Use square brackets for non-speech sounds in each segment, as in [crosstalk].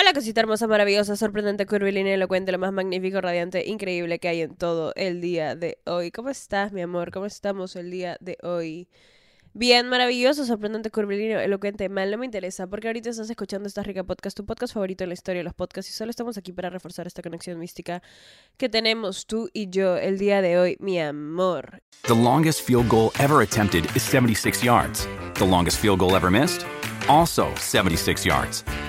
Hola, cosita hermosa, maravillosa, sorprendente, curvilínea, elocuente, lo más magnífico, radiante, increíble que hay en todo el día de hoy. ¿Cómo estás, mi amor? ¿Cómo estamos el día de hoy? Bien, maravilloso, sorprendente, curvilíneo, elocuente, mal, no me interesa, porque ahorita estás escuchando esta rica podcast, tu podcast favorito en la historia de los podcasts, y solo estamos aquí para reforzar esta conexión mística que tenemos tú y yo el día de hoy, mi amor. The longest field goal ever attempted is 76 yards. The longest field goal ever missed? Also 76 yards.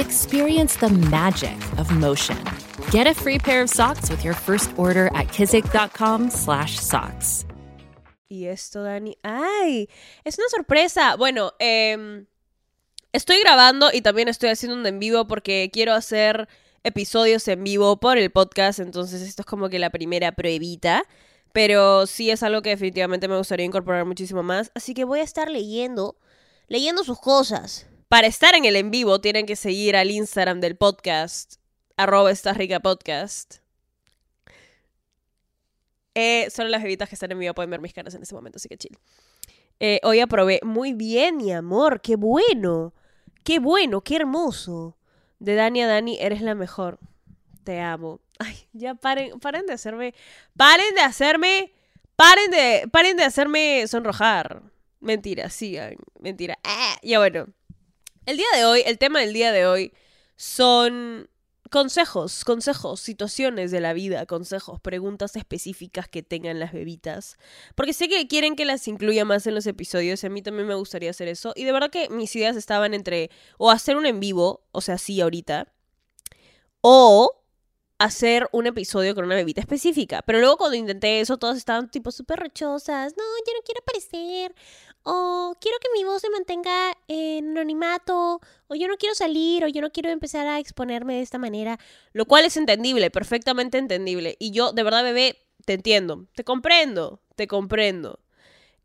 Experience the magic of motion. Get a free pair of socks with your first order at kizik.com/socks. Y esto, Dani. ¡Ay! Es una sorpresa. Bueno, em, estoy grabando y también estoy haciendo un en vivo porque quiero hacer episodios en vivo por el podcast. Entonces, esto es como que la primera pruebita. Pero sí es algo que definitivamente me gustaría incorporar muchísimo más. Así que voy a estar leyendo, leyendo sus cosas. Para estar en el en vivo tienen que seguir al Instagram del podcast, arroba esta rica podcast. Eh, solo las bebitas que están en vivo pueden ver mis caras en este momento, así que chill. Eh, hoy aprobé muy bien, mi amor, qué bueno, qué bueno, qué hermoso. De Dani a Dani, eres la mejor. Te amo. [laughs] Ay, ya paren, paren de hacerme, paren de hacerme, paren de, paren de hacerme sonrojar. Mentira, sigan, mentira. Ah, ya bueno. El día de hoy, el tema del día de hoy son consejos, consejos, situaciones de la vida, consejos, preguntas específicas que tengan las bebitas. Porque sé que quieren que las incluya más en los episodios a mí también me gustaría hacer eso. Y de verdad que mis ideas estaban entre o hacer un en vivo, o sea, sí ahorita, o hacer un episodio con una bebida específica. Pero luego cuando intenté eso, todas estaban tipo súper rechosas. No, yo no quiero aparecer. O quiero que mi voz se mantenga en anonimato. O yo no quiero salir. O yo no quiero empezar a exponerme de esta manera. Lo cual es entendible, perfectamente entendible. Y yo, de verdad, bebé, te entiendo. Te comprendo. Te comprendo.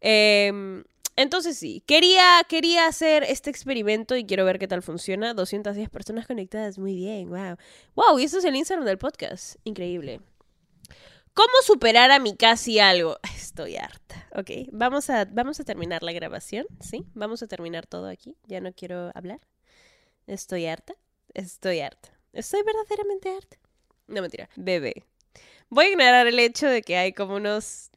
Eh, entonces sí, quería, quería hacer este experimento y quiero ver qué tal funciona. 210 personas conectadas, muy bien, wow. Wow, y eso es el Instagram del podcast, increíble. ¿Cómo superar a mi casi algo? [laughs] Estoy harta. Ok, vamos a, vamos a terminar la grabación, ¿sí? Vamos a terminar todo aquí. Ya no quiero hablar. Estoy harta. Estoy harta. Estoy verdaderamente harta. No mentira. Bebé. Voy a ignorar el hecho de que hay como unos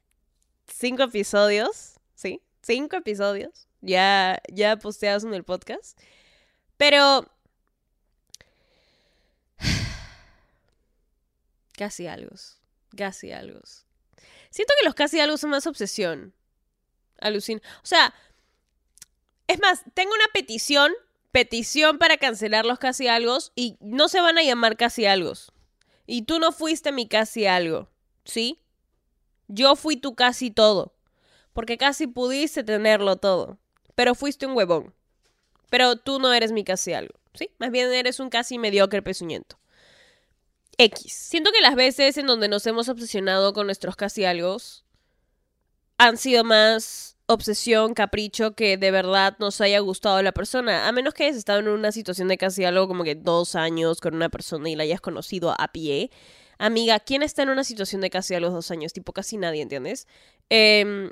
cinco episodios, ¿sí? cinco episodios ya, ya posteados en el podcast. Pero... [sighs] Casi algo. Casi algo. Siento que los casi algo son más obsesión. Alucin. O sea, es más, tengo una petición, petición para cancelar los casi algo y no se van a llamar casi algo. Y tú no fuiste mi casi algo, ¿sí? Yo fui tu casi todo porque casi pudiste tenerlo todo, pero fuiste un huevón. Pero tú no eres mi casi algo, ¿sí? Más bien eres un casi mediocre pezuñento. X. Siento que las veces en donde nos hemos obsesionado con nuestros casi algo han sido más obsesión, capricho, que de verdad nos haya gustado la persona. A menos que hayas estado en una situación de casi algo como que dos años con una persona y la hayas conocido a pie. Amiga, ¿quién está en una situación de casi algo dos años? Tipo, casi nadie, ¿entiendes? Eh,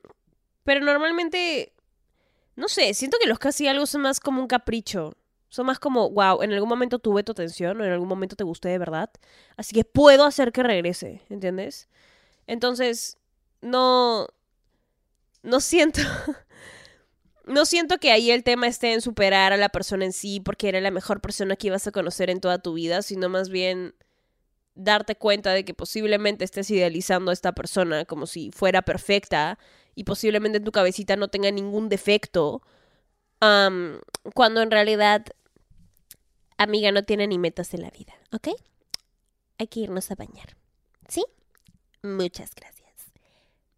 pero normalmente, no sé, siento que los casi algo son más como un capricho. Son más como, wow, en algún momento tuve tu atención o en algún momento te gusté de verdad. Así que puedo hacer que regrese, ¿entiendes? Entonces, no... No siento... [laughs] no siento que ahí el tema esté en superar a la persona en sí porque era la mejor persona que ibas a conocer en toda tu vida, sino más bien darte cuenta de que posiblemente estés idealizando a esta persona como si fuera perfecta y posiblemente en tu cabecita no tenga ningún defecto, cuando en realidad, amiga, no tiene ni metas en la vida, ¿ok? Hay que irnos a bañar, ¿sí? Muchas gracias.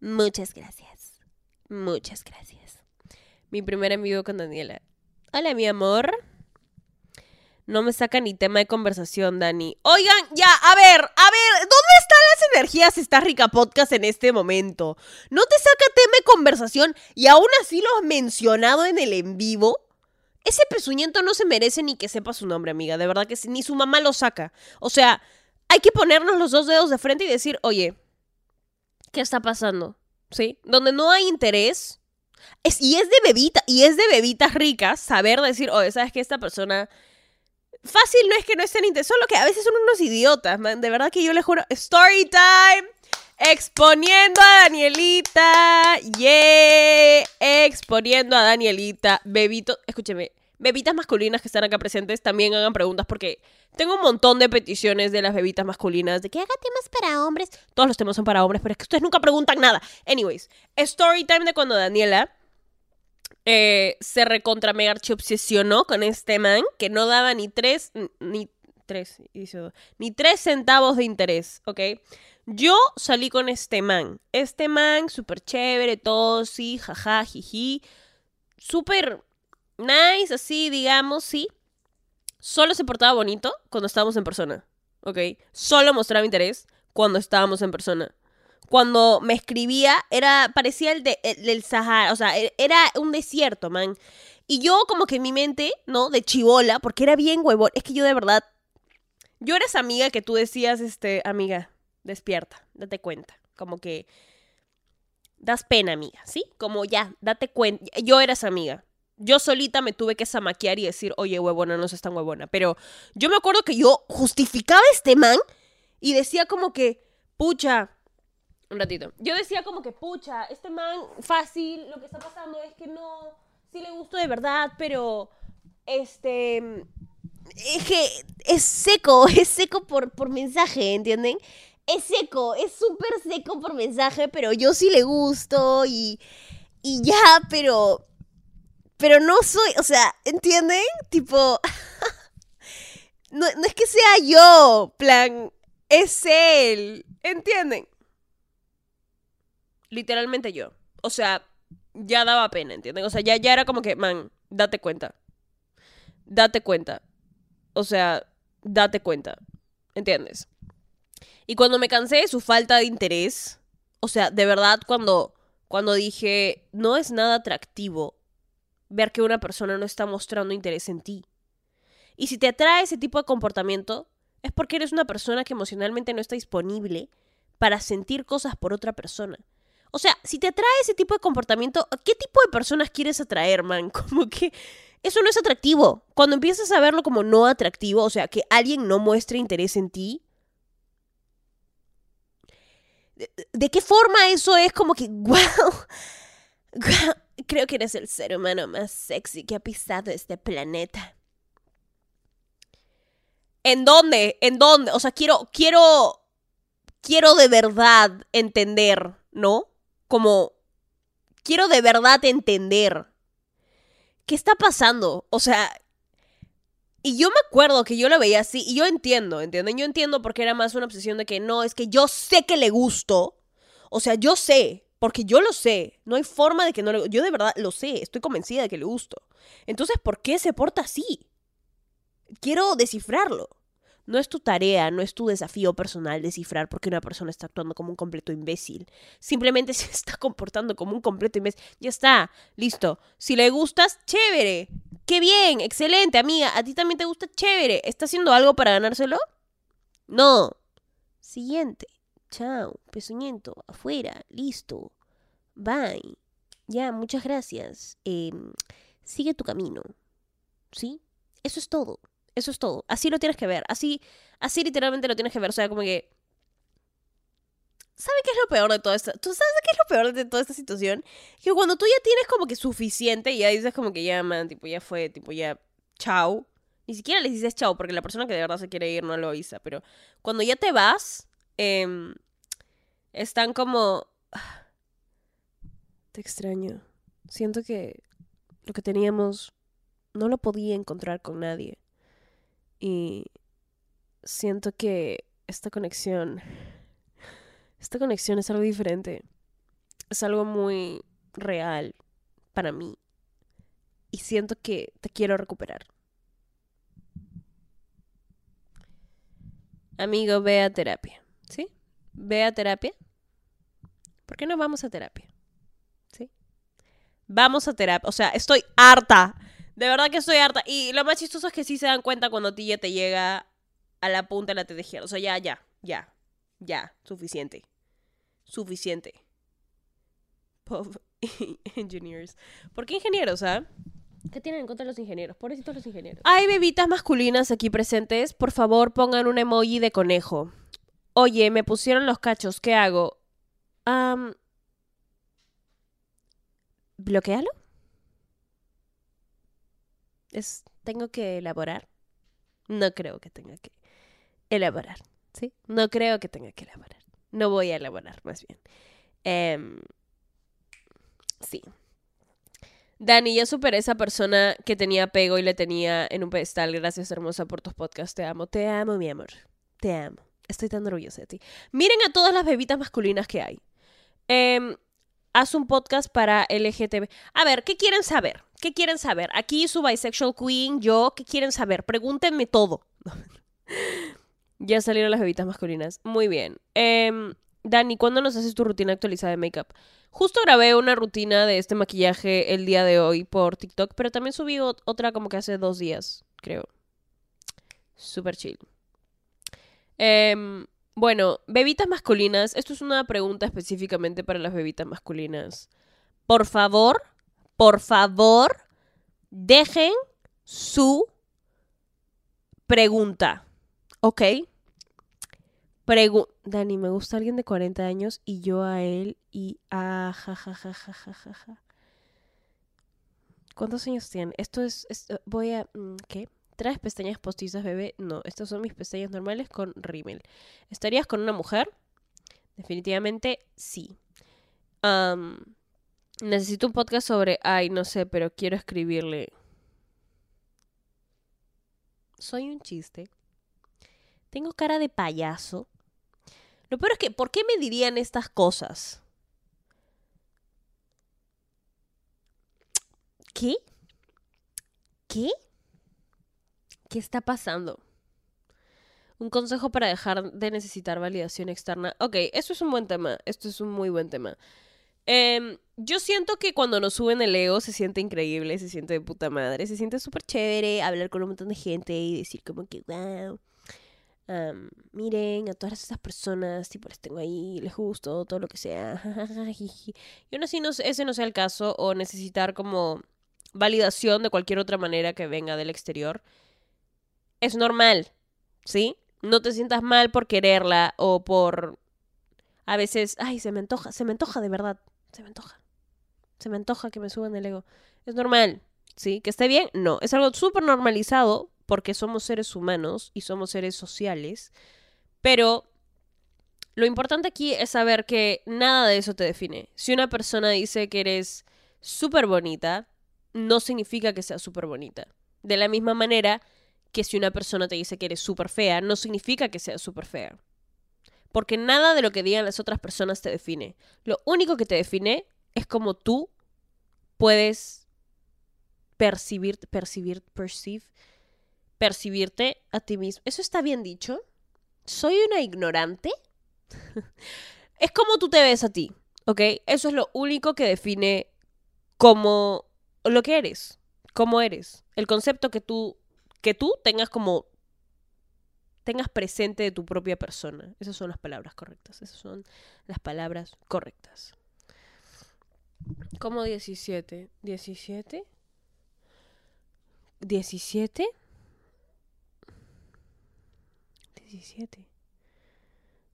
Muchas gracias. Muchas gracias. Mi primer envío con Daniela. Hola, mi amor. No me saca ni tema de conversación, Dani. Oigan, ya, a ver, a ver, ¿dónde están las energías Está Rica Podcast en este momento? ¿No te saca tema de conversación y aún así lo has mencionado en el en vivo? Ese pezuñento no se merece ni que sepa su nombre, amiga. De verdad que ni su mamá lo saca. O sea, hay que ponernos los dos dedos de frente y decir, oye, ¿qué está pasando? ¿Sí? Donde no hay interés. Y es de bebita, y es de bebitas ricas saber decir, oye, ¿sabes que esta persona fácil no es que no estén interesados, solo que a veces son unos idiotas. De verdad que yo les juro. Story time. Exponiendo a Danielita. Yeah. Exponiendo a Danielita. Bebito. Escúcheme. Bebitas masculinas que están acá presentes también hagan preguntas porque tengo un montón de peticiones de las bebitas masculinas de que haga temas para hombres. Todos los temas son para hombres, pero es que ustedes nunca preguntan nada. Anyways, story time de cuando Daniela eh, se recontra mega obsesionó con este man que no daba ni tres, ni tres, ni tres centavos de interés, ¿ok? Yo salí con este man. Este man, súper chévere, todo, sí, jaja, jiji. Súper nice, así, digamos, sí. Solo se portaba bonito cuando estábamos en persona, ¿ok? Solo mostraba interés cuando estábamos en persona cuando me escribía, era, parecía el, de, del Sahara, o sea, e, era un desierto, man. Y yo como que en mi mente, ¿no? De chivola, porque era bien huevón, es que yo de verdad, yo era esa amiga que tú decías, este, amiga, despierta, date cuenta, como que das pena, amiga, ¿sí? Como ya, date cuenta, yo era esa amiga. Yo solita me tuve que zamaquear y decir, oye, huevona, no seas tan huevona. Pero yo me acuerdo que yo justificaba a este man y decía como que, pucha, un ratito. Yo decía como que, pucha, este man fácil, lo que está pasando es que no, sí le gustó de verdad, pero, este, es que es seco, [laughs] es seco por, por mensaje, ¿entienden? Es seco, es súper seco por mensaje, pero yo sí le gusto y, y ya, pero, pero no soy, o sea, ¿entienden? Tipo, [laughs] no, no es que sea yo, plan, es él, ¿entienden? Literalmente yo. O sea, ya daba pena, ¿entienden? O sea, ya, ya era como que, man, date cuenta. Date cuenta. O sea, date cuenta. ¿Entiendes? Y cuando me cansé de su falta de interés, o sea, de verdad, cuando, cuando dije, no es nada atractivo ver que una persona no está mostrando interés en ti. Y si te atrae ese tipo de comportamiento, es porque eres una persona que emocionalmente no está disponible para sentir cosas por otra persona. O sea, si te atrae ese tipo de comportamiento, ¿qué tipo de personas quieres atraer, man? [laughs] Como que eso no es atractivo. Cuando empiezas a verlo como no atractivo, o sea, que alguien no muestre interés en ti, ¿de, qué forma eso es como que, [laughs] wow, creo que eres el ser humano más sexy que ha pisado este planeta? ¿En dónde? ¿En dónde? O sea, quiero, quiero, quiero de verdad entender, ¿no? Como quiero de verdad entender qué está pasando. O sea, y yo me acuerdo que yo lo veía así y yo entiendo, ¿entienden? Yo entiendo porque era más una obsesión de que no, es que yo sé que le gusto. O sea, yo sé, porque yo lo sé. No hay forma de que no le Yo de verdad lo sé, estoy convencida de que le gusto. Entonces, ¿por qué se porta así? Quiero descifrarlo. No es tu tarea, no es tu desafío personal descifrar por qué una persona está actuando como un completo imbécil. Simplemente [laughs] se está comportando como un completo imbécil. Ya está, listo. Si le gustas, chévere. Qué bien, excelente, amiga. ¿A ti también te gusta? Chévere. ¿Está haciendo algo para ganárselo? No. Siguiente. Chao. Pezuñento. Afuera. Listo. Bye. Ya, muchas gracias. Em, sigue tu camino. ¿Sí? Eso es todo. Eso es todo. Así lo tienes que ver. Así, así literalmente lo tienes que ver. O sea, como que. ¿Sabe qué es lo peor de todo esto? ¿Tú sabes qué es lo peor de toda esta situación? Que cuando tú ya tienes como que suficiente y ya dices como que ya, man, tipo, ya fue, tipo, ya, chao. Ni siquiera les dices chao porque la persona que de verdad se quiere ir no lo avisa. Pero cuando ya te vas, em, están como... Te extraño. Siento que lo que teníamos no lo podía encontrar con nadie. Y siento que esta conexión, esta conexión es algo diferente. Es algo muy real para mí. Y siento que te quiero recuperar. amigo, ve a terapia. ¿Sí? Ve a terapia. ¿Por qué no vamos a terapia? ¿Sí? Vamos a terapia. O sea, estoy harta. De verdad que estoy harta. Y lo más chistoso es que sí se dan cuenta cuando a ti ya te llega a la punta de la tejera. O sea, ya, ya, ya. Ya. Suficiente. Suficiente. Pov [laughs] engineers. ¿Por qué ingenieros, ah? ¿Qué tienen en contra los ingenieros? Pobrecitos los ingenieros. Hay bebitas masculinas aquí presentes. Por favor, pongan un emoji de conejo. Oye, me pusieron los cachos. ¿Qué hago? Um, ¿Bloquealo? Es, ¿Tengo que elaborar? No creo que tenga que elaborar. ¿Sí? No creo que tenga que elaborar. No voy a elaborar, más bien. Em, sí. Dani, ya superé esa persona que tenía pego y le tenía en un pedestal. Gracias, hermosa, por tus podcasts. Te amo, te amo, mi amor. Te amo. Estoy tan orgullosa de ti. Miren a todas las bebitas masculinas que hay. Em, haz un podcast para LGTB. A ver, ¿qué quieren saber? ¿Qué quieren saber? Aquí su bisexual queen, yo, ¿qué quieren saber? Pregúntenme todo. [laughs] ya salieron las bebitas masculinas. Muy bien. Em, Dani, ¿cuándo nos haces tu rutina actualizada de makeup? Justo grabé una rutina de este maquillaje el día de hoy por TikTok, pero también subí otra como que hace dos días, creo. Super chill. Em, bueno, bebitas masculinas. Esto es una pregunta específicamente para las bebitas masculinas. Por favor, por favor, dejen su pregunta. ¿Ok? Dani, me gusta alguien de 40 años y yo a él y a ja, ja. ¿Cuántos años tiene? Esto es, voy a, mm, ¿qué? ¿Traes pestañas postizas, bebé? No, estas son mis pestañas normales con rímel. ¿Estarías con una mujer? Definitivamente sí. Necesito un podcast sobre, ay, no sé, pero quiero escribirle. Soy un chiste. Tengo cara de payaso. Lo peor es que, ¿por qué me dirían estas cosas? ¿Qué? ¿Qué? ¿Qué está pasando? Un consejo para dejar de necesitar validación externa. Ok, esto es un buen tema. Esto es un muy buen tema. Em, yo siento que cuando nos suben el ego se siente increíble, se siente de puta madre, se siente súper chévere hablar con un montón de gente y decir como que, wow, miren a todas esas personas, tipo, les tengo ahí, les gusto, todo lo que sea. y aún así no, ese no sea el caso, o necesitar como validación de cualquier otra manera que venga del exterior. Es normal, ¿sí? No te sientas mal por quererla o por... A veces, ay, se me antoja, se me antoja de verdad, se me antoja. Se me antoja que me suban el ego. Es normal, ¿sí? ¿Que esté bien? No, es algo súper normalizado porque somos seres humanos y somos seres sociales, pero lo importante aquí es saber que nada de eso te define. Si una persona dice que eres súper bonita, no significa que sea súper bonita. De la misma manera que si una persona te dice que eres súper fea, no significa que sea súper fea. Porque nada de lo que digan las otras personas te define. Lo único que te define es como tú puedes percibir, percibir, perceive percibirte a ti mismo. ¿Eso está bien dicho? ¿Soy una ignorante? [laughs] es como tú te ves a ti, ¿ok? Eso es lo único que define cómo lo que eres, cómo eres. El concepto que tú, que tú tengas como tengas presente de tu propia persona. Esas son las palabras correctas. Esas son las palabras correctas. ¿Cómo 17? ¿17? ¿17? 17.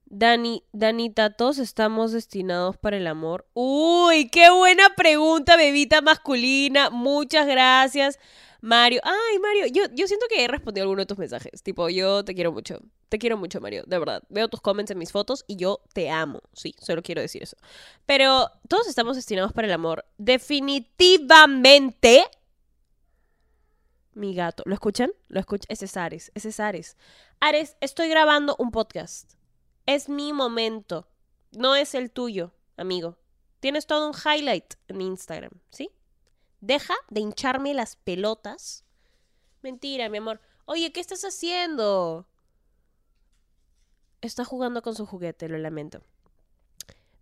Dani, Danita, todos estamos destinados para el amor. Uy, qué buena pregunta, bebita masculina. Muchas gracias, Mario. Ay, Mario, yo, yo siento que he respondido a alguno de tus mensajes. Tipo, yo te quiero mucho. Te quiero mucho, Mario, de verdad. Veo tus comments en mis fotos y yo te amo. Sí, solo quiero decir eso. Pero todos estamos destinados para el amor. Definitivamente mi gato. ¿Lo escuchan? ¿Lo escuchan? Ese es Ares. Ese es Ares. Ares, estoy grabando un podcast. Es mi momento. No es el tuyo, amigo. Tienes todo un highlight en Instagram, ¿sí? Deja de hincharme las pelotas. Mentira, mi amor. Oye, ¿qué estás haciendo? está jugando con su juguete, lo lamento.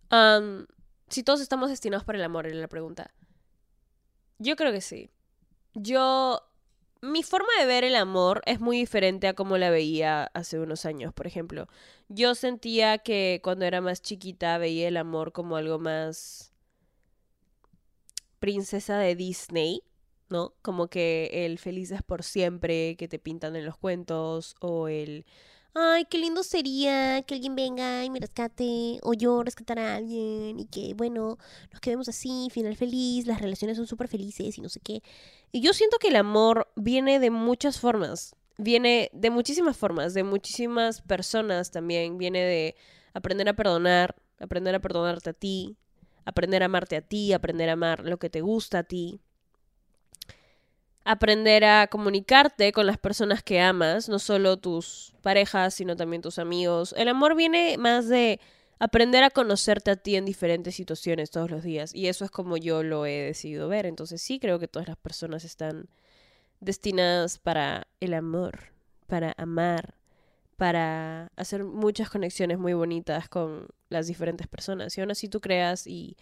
Am, si todos estamos destinados para el amor, era la pregunta. Yo creo que sí. Yo. Mi forma de ver el amor es muy diferente a como la veía hace unos años, por ejemplo. Yo sentía que cuando era más chiquita veía el amor como algo más princesa de Disney, ¿no? Como que el felices por siempre que te pintan en los cuentos o el ay, qué lindo sería que alguien venga y me rescate o yo rescatar a alguien y que, bueno, nos quedemos así, final feliz, las relaciones son súper felices y no sé qué. Y yo siento que el amor viene de muchas formas, viene de muchísimas formas, de muchísimas personas también, viene de aprender a perdonar, aprender a perdonarte a ti, aprender a amarte a ti, aprender a amar lo que te gusta a ti, aprender a comunicarte con las personas que amas, no solo tus parejas, sino también tus amigos. El amor viene más de aprender a conocerte a ti en diferentes situaciones todos los días. Y eso es como yo lo he decidido ver. Entonces sí creo que todas las personas están destinadas para el amor, para amar, para hacer muchas conexiones muy bonitas con las diferentes personas. Y aún así tú creas y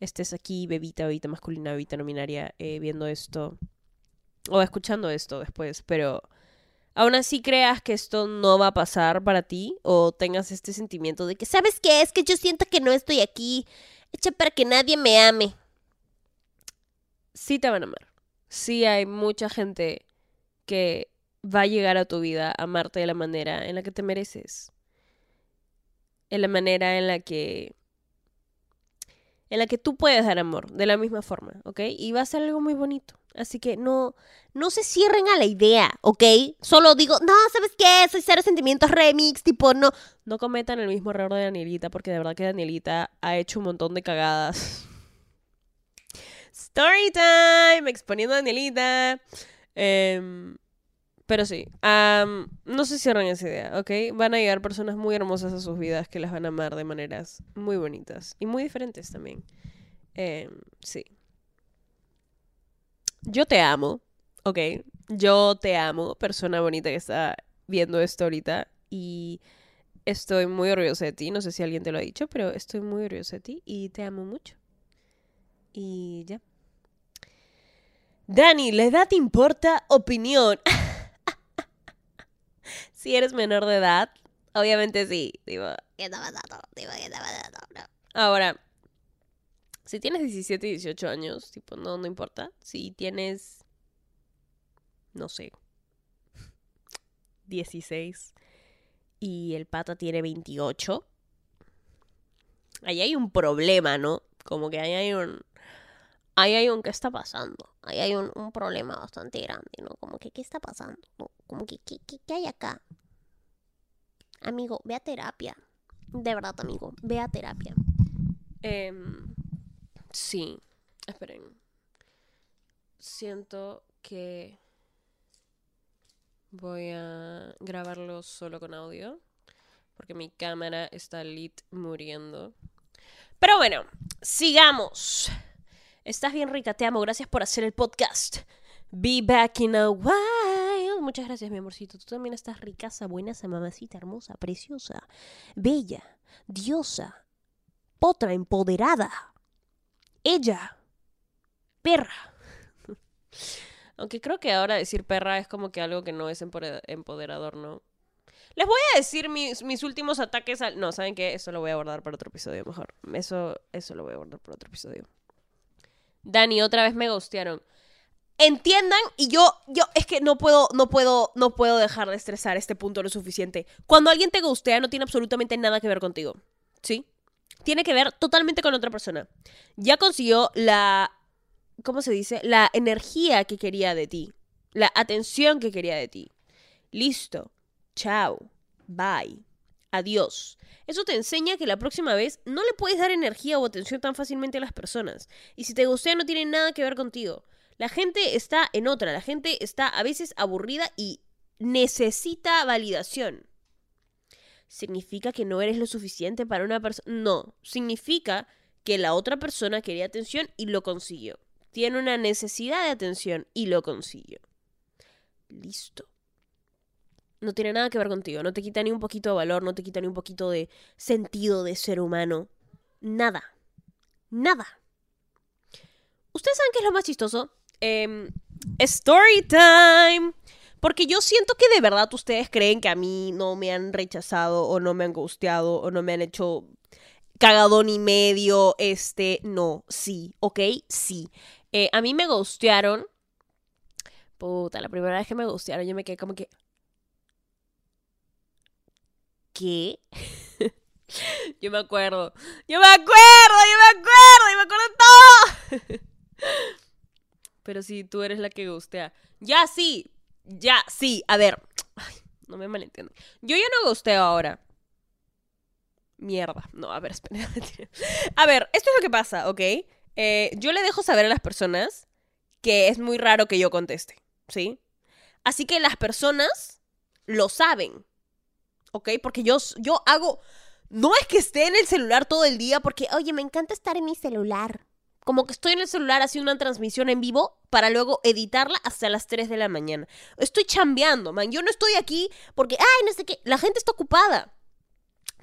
estés aquí, bebita, bebita masculina, bebita nominaria, eh, viendo esto o escuchando esto después, pero aún así creas que esto no va a pasar para ti o tengas este sentimiento de que, ¿sabes qué? Es que yo siento que no estoy aquí hecha para que nadie me ame. Sí te van a amar. Sí hay mucha gente que va a llegar a tu vida a amarte de la manera en la que te mereces. En la manera en la que en la que tú puedes dar amor de la misma forma, ¿ok? Y va a ser algo muy bonito. Así que no, no se cierren a la idea, ¿ok? Solo digo, no, ¿sabes qué? Soy cero sentimientos remix, tipo, no. No cometan el mismo error de Danielita, porque de verdad que Danielita ha hecho un montón de cagadas. [laughs] Story time, exponiendo a Danielita. Em, pero sí, am, no se cierren esa idea, ¿ok? Van a llegar personas muy hermosas a sus vidas que las van a amar de maneras muy bonitas y muy diferentes también. Em, sí. Yo te amo, ¿ok? Yo te amo, persona bonita que está viendo esto ahorita. Y estoy muy orgullosa de ti. No sé si alguien te lo ha dicho, pero estoy muy orgullosa de ti y te amo mucho. Y ya. Dani, ¿la edad importa? Opinión. [laughs] si eres menor de edad, obviamente sí. Digo, ¿qué está pasando? No. Ahora, si tienes 17 y 18 años, tipo, no, no importa. Si tienes, no sé, 16 y el pata tiene 28, ahí hay un problema, ¿no? Como que ahí hay un... Ahí hay un... ¿Qué está pasando? Ahí hay un, problema bastante grande, ¿no? Como que, ¿qué está pasando? Como que, ¿qué, qué, qué hay acá? Amigo, ve a terapia. De verdad, amigo, ve a terapia. Em, sí, esperen. Siento que voy a grabarlo solo con audio. Porque mi cámara está lit muriendo. Pero bueno, sigamos. Estás bien rica, te amo. Gracias por hacer el podcast. Be back in a while. Muchas gracias, mi amorcito. Tú también estás ricaza, buena, mamacita, hermosa, preciosa, bella, diosa, potra, empoderada. Ella, perra. [laughs] Aunque creo que ahora decir perra es como que algo que no es empoderador, ¿no? Les voy a decir mis, mis últimos ataques al... No, ¿saben qué? Eso lo voy a guardar para otro episodio mejor. Eso, eso lo voy a guardar para otro episodio. Dani, otra vez me ghostearon. Entiendan, y yo, yo, es que no puedo, no puedo, no puedo dejar de estresar este punto lo suficiente. Cuando alguien te ghostea no tiene absolutamente nada que ver contigo. ¿Sí? Tiene que ver totalmente con otra persona. Ya consiguió la, ¿cómo se dice? La energía que quería de ti. La atención que quería de ti. Listo. Chao. Bye. Adiós. Eso te enseña que la próxima vez no le puedes dar energía o atención tan fácilmente a las personas. Y si te gustea no tiene nada que ver contigo. La gente está en otra, la gente está a veces aburrida y necesita validación. ¿Significa que no eres lo suficiente para una persona? No, significa que la otra persona quería atención y lo consiguió. Tiene una necesidad de atención y lo consiguió. Listo. No tiene nada que ver contigo. No te quita ni un poquito de valor, no te quita ni un poquito de sentido de ser humano. Nada. Nada. ¿Ustedes saben qué es lo más chistoso? Em, story time. Porque yo siento que de verdad ustedes creen que a mí no me han rechazado o no me han gusteado o no me han hecho cagadón y medio. Este, no, sí, ¿ok? Sí. Eh, a mí me gustearon. Puta, la primera vez que me gustearon yo me quedé como que... ¿Qué? [laughs] yo me acuerdo. Yo me acuerdo, yo me acuerdo, yo me acuerdo todo. [laughs] Pero sí, tú eres la que gustea. Ya sí, ya sí. A ver, no me malentiendan. Yo ya no gusteo ahora. Mierda. No, a ver, espera. [laughs] A ver, esto es lo que pasa, ¿ok? Eh, yo le dejo saber a las personas que es muy raro que yo conteste, ¿sí? Así que las personas lo saben, ¿ok? Porque yo, yo hago... No es que esté en el celular todo el día porque, oye, me encanta estar en mi celular. Como que estoy en el celular haciendo una transmisión en vivo para luego editarla hasta las 3 de la mañana. Estoy chambeando, man. Yo no estoy aquí porque, ay, no sé qué. La gente está ocupada.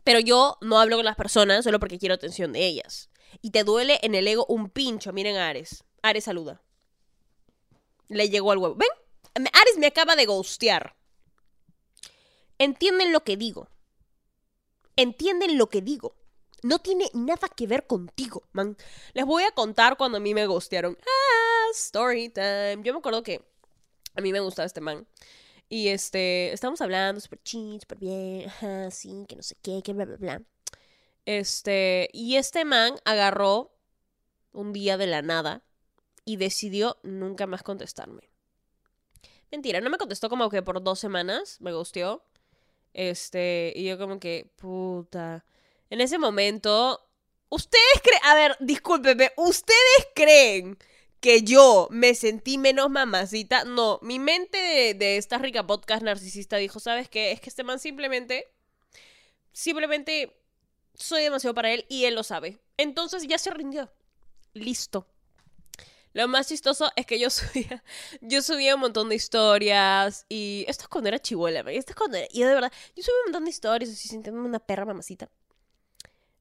Pero yo no hablo con las personas solo porque quiero atención de ellas. Y te duele en el ego un pincho. Miren a Ares. Ares saluda. Le llegó al huevo. ¿Ven? Ares me acaba de ghostear. ¿Entienden lo que digo? ¿Entienden lo que digo? No tiene nada que ver contigo, man. Les voy a contar cuando a mí me ghostearon. Ah, story time. Yo me acuerdo que a mí me gustaba este man. Y este, estábamos hablando súper chill, súper bien, ajá, sí, que no sé qué, que bla, bla, bla. Este, y este man agarró un día de la nada y decidió nunca más contestarme. Mentira, no me contestó como que por dos semanas, me gusteó. Este, y yo como que, puta. En ese momento, ustedes creen, a ver, discúlpeme, ustedes creen que yo me sentí menos mamacita. No, mi mente de, esta rica podcast narcisista dijo, ¿sabes qué? Es que este man simplemente, simplemente soy demasiado para él y él lo sabe. Entonces ya se rindió. Listo. Lo más chistoso es que yo [laughs] subía, yo subía un montón de historias y esto es cuando era chihuahua, esto es cuando era, y de verdad, yo subía un montón de historias así sintiéndome una perra mamacita.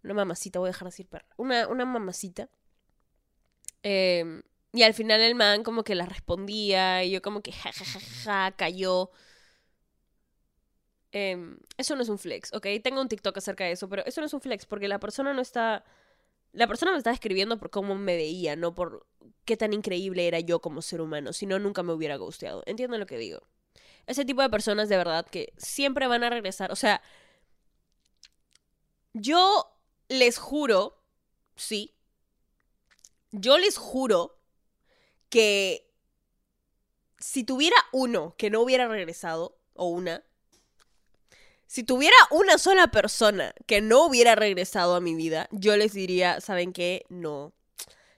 Una mamacita, voy a dejar de decir perra. Una, una mamacita. Eh, y al final el man como que la respondía y yo como que ja, ja, ja, ja, cayó. Eh, eso no es un flex, ¿ok? Tengo un TikTok acerca de eso, pero eso no es un flex porque la persona no está... La persona me está escribiendo por cómo me veía, no por qué tan increíble era yo como ser humano, si no nunca me hubiera gusteado. Entiendo lo que digo. Ese tipo de personas de verdad que siempre van a regresar, o sea, yo les juro, sí, yo les juro que si tuviera uno que no hubiera regresado, o una, si tuviera una sola persona que no hubiera regresado a mi vida, yo les diría, ¿saben qué? No.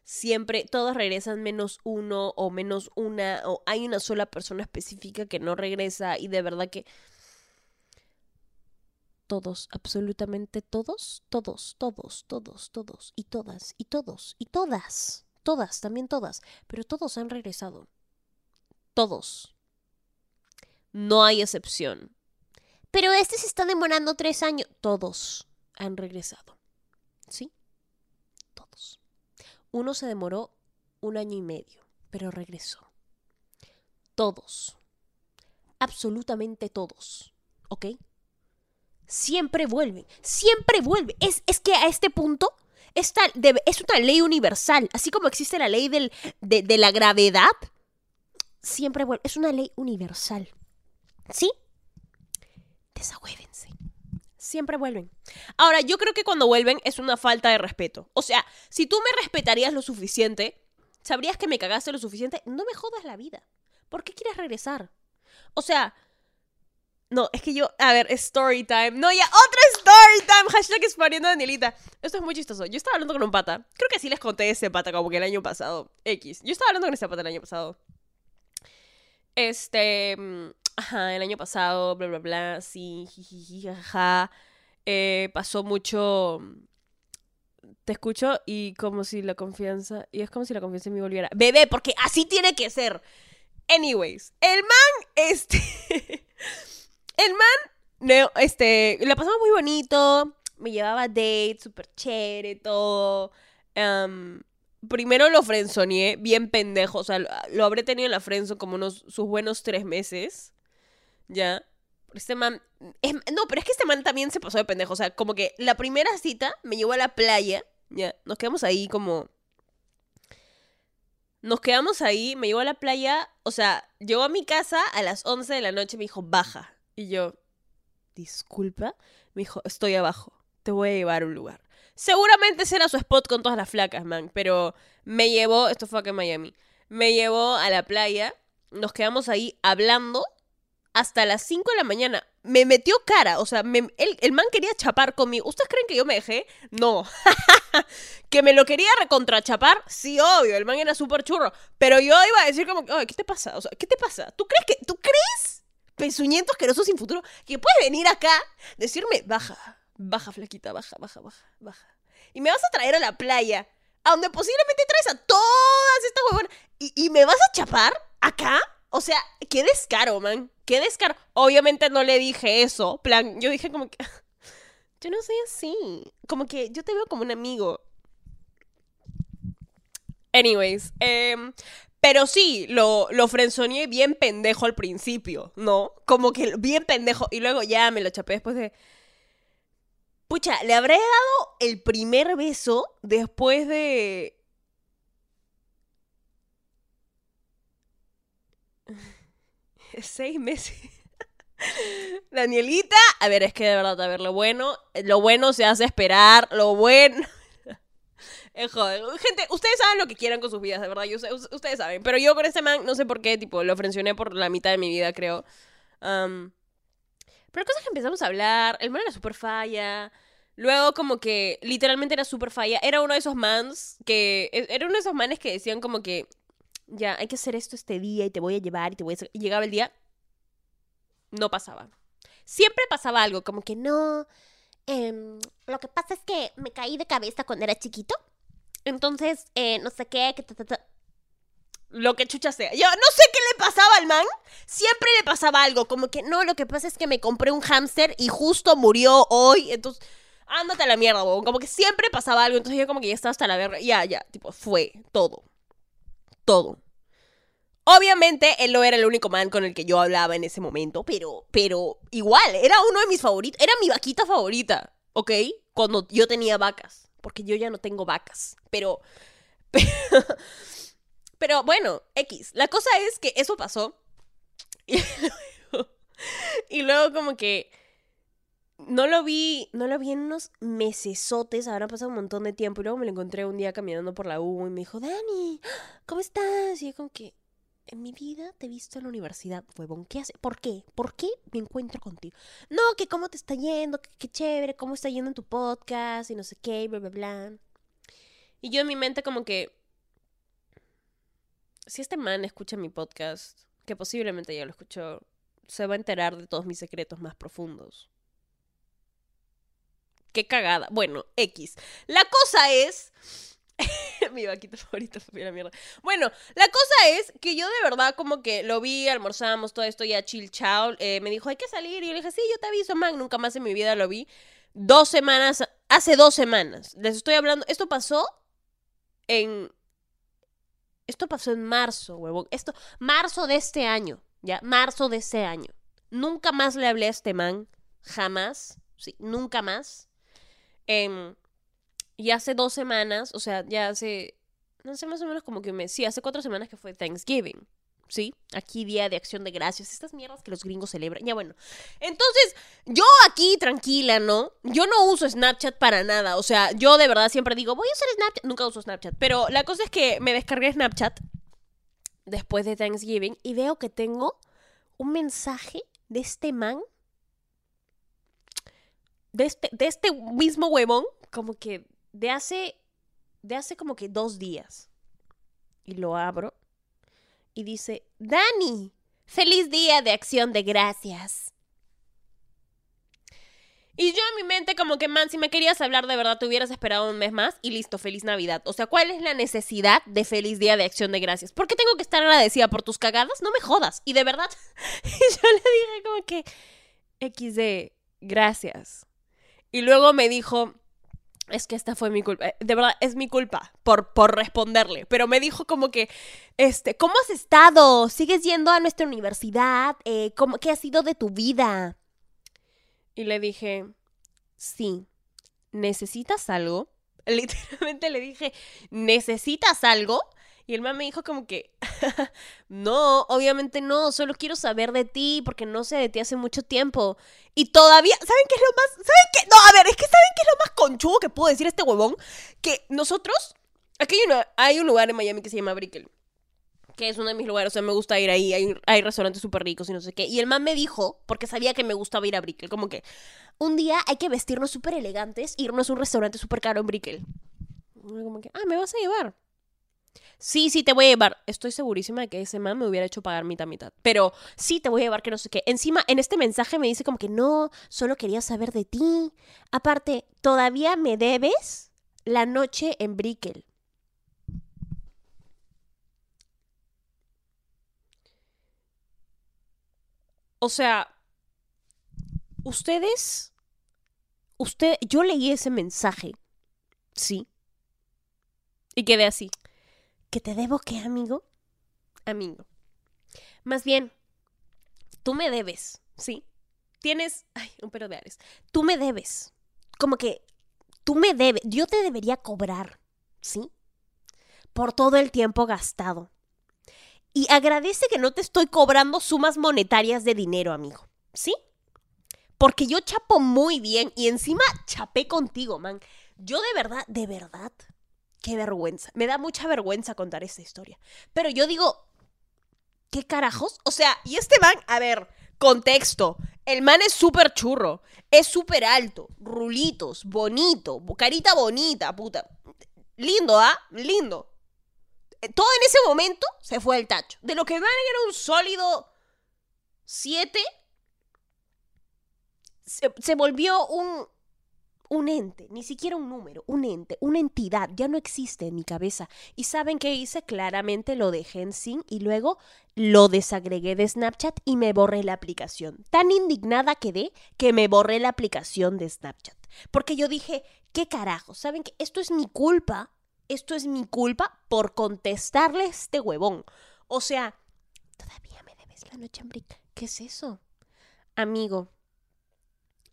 Siempre, todos regresan menos uno o menos una, o hay una sola persona específica que no regresa y de verdad que... Todos, absolutamente todos, todos, todos, todos, todos, y todas, y todos, y todas, todas, también todas, pero todos han regresado. Todos. No hay excepción. Pero este se está demorando tres años. Todos han regresado. ¿Sí? Todos. Uno se demoró un año y medio, pero regresó. Todos. Absolutamente todos. ¿Ok? Siempre vuelven. Siempre vuelven. Es, es que a este punto esta es una ley universal. Así como existe la ley del, de, de la gravedad. Siempre vuelve. Es una ley universal. ¿Sí? Desahuévense. Siempre vuelven. Ahora, yo creo que cuando vuelven es una falta de respeto. O sea, si tú me respetarías lo suficiente, sabrías que me cagaste lo suficiente, no me jodas la vida. ¿Por qué quieres regresar? O sea, no, es que yo, a ver, story time. No, ya, otra story time. Hashtag exponiendo Danielita. Esto es muy chistoso. Yo estaba hablando con un pata. Creo que sí les conté ese pata como que el año pasado. X. Yo estaba hablando con ese pata el año pasado. Este, mm, ajá, el año pasado, bla, bla, bla, sí, jijiji, jaja. Eh, pasó mucho. Te escucho y como si la confianza. Y es como si la confianza en mí volviera. Bebé, porque así tiene que ser. Anyways, el man, este. [laughs] El man, no, este, la pasamos muy bonito. Me llevaba a date, súper chévere, todo. Em, primero lo frenzoneé, bien pendejo. O sea, lo, lo habré tenido en la frenzo como unos sus buenos tres meses. Ya. Este man. es- no, pero es que este man también se pasó de pendejo. O sea, como que la primera cita me llevó a la playa. Ya. Nos quedamos ahí como. Nos quedamos ahí, me llevó a la playa. O sea, llegó a mi casa a las 11 de la noche y me dijo, baja. Y yo, disculpa. Me dijo, estoy abajo. Te voy a llevar a un lugar. Seguramente ese era su spot con todas las flacas, man. Pero me llevó, esto fue acá en Miami. Me llevó a la playa. Nos quedamos ahí hablando hasta las 5 de la mañana. Me metió cara, o sea, me- el, el man quería chapar conmigo. ¿Ustedes creen que yo me dejé? No. [laughs] que me lo quería recontrachapar, sí, obvio, el man era súper churro. Pero yo iba a decir como, que, "Ay, ¿qué te pasa? O sea, ¿qué te pasa? ¿Tú crees que, tú crees, pezuñento asqueroso sin futuro, que puedes venir acá, decirme, baja, baja, flaquita, baja, baja, baja, baja. Y me vas a traer a la playa, a donde posiblemente traes a todas estas huevonas, y, y me vas a chapar acá? O sea, qué descaro, man. Qué descaro. Obviamente no le dije eso. Plan, yo dije como que. [laughs] Yo no soy así. Como que yo te veo como un amigo. Anyways. em, pero sí, lo, lo frenzoneé bien pendejo al principio, ¿no? Como que bien pendejo. Y luego ya me lo chapé después de. Pucha, le habré dado el primer beso después de. [laughs] Seis meses. [laughs] Danielita, a ver, es que de verdad, a ver, lo bueno, lo bueno se hace esperar, lo bueno. Gente, ustedes saben lo que quieran con sus vidas, de verdad, yo ustedes saben. Pero yo con este man, no sé por qué, tipo, lo frencioné por la mitad de mi vida, creo. Am, pero cosas que empezamos a hablar, el man era súper falla. Luego, como que literalmente era súper falla. Era uno de esos mans que. e- Era uno de esos manes que decían, como que. Ya, hay que hacer esto este día y te voy a llevar y te voy a. hacer-". Y llegaba el día. No pasaba. Siempre pasaba algo, como que no. Em, lo que pasa es que me caí de cabeza cuando era chiquito. Entonces, eh, no sé qué, que ta, ta, ta. Lo que chucha sea. Yo no sé qué le pasaba al man. Siempre le pasaba algo. Como que no, lo que pasa es que me compré un hámster y justo murió hoy. Entonces, ándate a la mierda, huevón. Como que siempre pasaba algo. Entonces yo como que ya estaba hasta la verga. Ya, ya. Tipo, fue todo. Todo. Obviamente, él no era el único man con el que yo hablaba en ese momento. Pero, pero igual, era uno de mis favoritos. Era mi vaquita favorita. ¿Ok? Cuando yo tenía vacas. Porque yo ya no tengo vacas. [laughs] Pero... Pero bueno, X. La cosa es que eso pasó. [laughs] Y luego, y luego como que no lo vi, no lo vi en unos mesesotes, habrá pasado un montón de tiempo. Y luego me lo encontré un día caminando por la U y me dijo, Dani, ¿cómo estás? Y yo como que, en mi vida te he visto en la universidad, huevón. ¿Qué hace? ¿Por qué? ¿Por qué me encuentro contigo? No, que cómo te está yendo, que qué chévere, cómo está yendo en tu podcast y no sé qué, bla, bla, bla. Y yo en mi mente como que, si este man escucha mi podcast, que posiblemente ya lo escuchó, se va a enterar de todos mis secretos más profundos. Qué cagada. Bueno, X. La cosa es... [laughs] mi vaquita favorita fue la mierda. Bueno, la cosa es que yo de verdad como que lo vi, almorzamos, todo esto ya chill chao. eh, me dijo, hay que salir. Y yo le dije, sí, yo te aviso, man. Nunca más en mi vida lo vi. Dos semanas, hace dos semanas. Les estoy hablando, esto pasó en esto pasó en marzo, huevón. Esto, marzo de este año, ¿ya? Marzo de este año. Nunca más le hablé a este man. Jamás. Sí, nunca más. Em, y hace dos semanas, o sea, ya hace, no sé, más o menos como que un mes. Sí, hace cuatro semanas que fue Thanksgiving. ¿Sí? Aquí Día de Acción de Gracias. Estas mierdas que los gringos celebran. Ya bueno. Entonces, yo aquí tranquila, ¿no? Yo no uso Snapchat para nada. O sea, yo de verdad siempre digo, voy a usar Snapchat. Nunca uso Snapchat. Pero la cosa es que me descargué Snapchat después de Thanksgiving y veo que tengo un mensaje de este man. De este, de este mismo huevón. Como que de hace. De hace como que dos días. Y lo abro. Y dice, Dani, feliz día de acción de gracias. Y yo en mi mente como que, man, si me querías hablar de verdad, te hubieras esperado un mes más y listo, feliz Navidad. O sea, ¿cuál es la necesidad de feliz día de acción de gracias? ¿Por qué tengo que estar agradecida por tus cagadas? No me jodas. Y de verdad, [laughs] y yo le dije como que, XD, gracias. Y luego me dijo, es que esta fue mi culpa. Eh, De verdad, es mi culpa por, por responderle. Pero me dijo como que, este, ¿cómo has estado? ¿Sigues yendo a nuestra universidad? Eh, ¿cómo, ¿Qué ha sido de tu vida? Y le dije, sí, ¿necesitas algo? [laughs] Literalmente le dije, ¿necesitas algo? Y el man me dijo como que, [laughs] no, obviamente no, solo quiero saber de ti porque no sé de ti hace mucho tiempo. Y todavía, ¿saben qué es lo más? ¿Saben qué? No, a ver, es que ¿saben qué es lo más conchudo que puedo decir este huevón? Que nosotros, aquí hay, un lugar en Miami que se llama Brickell, que es uno de mis lugares, o sea, me gusta ir ahí, hay, hay restaurantes súper ricos y no sé qué. Y el man me dijo, porque sabía que me gustaba ir a Brickell, como que, un día hay que vestirnos súper elegantes, irnos a un restaurante súper caro en Brickell. Como que, ah, ¿me vas a llevar? Sí, sí, te voy a llevar. Estoy segurísima de que ese man me hubiera hecho pagar mitad mitad. Pero sí, te voy a llevar que no sé qué. Encima, en este mensaje me dice como que no, solo quería saber de ti. Aparte, todavía me debes la noche en Brickell. O sea, ustedes, usted, yo leí ese mensaje, sí, y quedé así. ¿Que te debo qué, amigo? Amigo. Más bien, tú me debes, ¿sí? Tienes, ay, un pero de Ares. Tú me debes. Como que tú me debes, yo te debería cobrar, ¿sí? Por todo el tiempo gastado. Y agradece que no te estoy cobrando sumas monetarias de dinero, amigo, ¿sí? Porque yo chapo muy bien y encima chapé contigo, man. Yo de verdad, de verdad, qué vergüenza. Me da mucha vergüenza contar esta historia. Pero yo digo, ¿qué carajos? O sea, y este man, a ver, contexto. El man es súper churro, es súper alto, rulitos, bonito, carita bonita, puta. Lindo, ¿ah? Lindo. Eh, Todo en ese momento se fue al tacho. De lo que man era un sólido 7, se, se volvió un, un ente, ni siquiera un número, un ente, una entidad, ya no existe en mi cabeza. ¿Y saben qué hice? Claramente lo dejé en sin y luego lo desagregué de Snapchat y me borré la aplicación. Tan indignada quedé que me borré la aplicación de Snapchat. Porque yo dije, ¿qué carajo? ¿Saben que esto es mi culpa? Esto es mi culpa por contestarle a este huevón. O sea, todavía me debes la noche en brick. ¿Qué es eso? Amigo,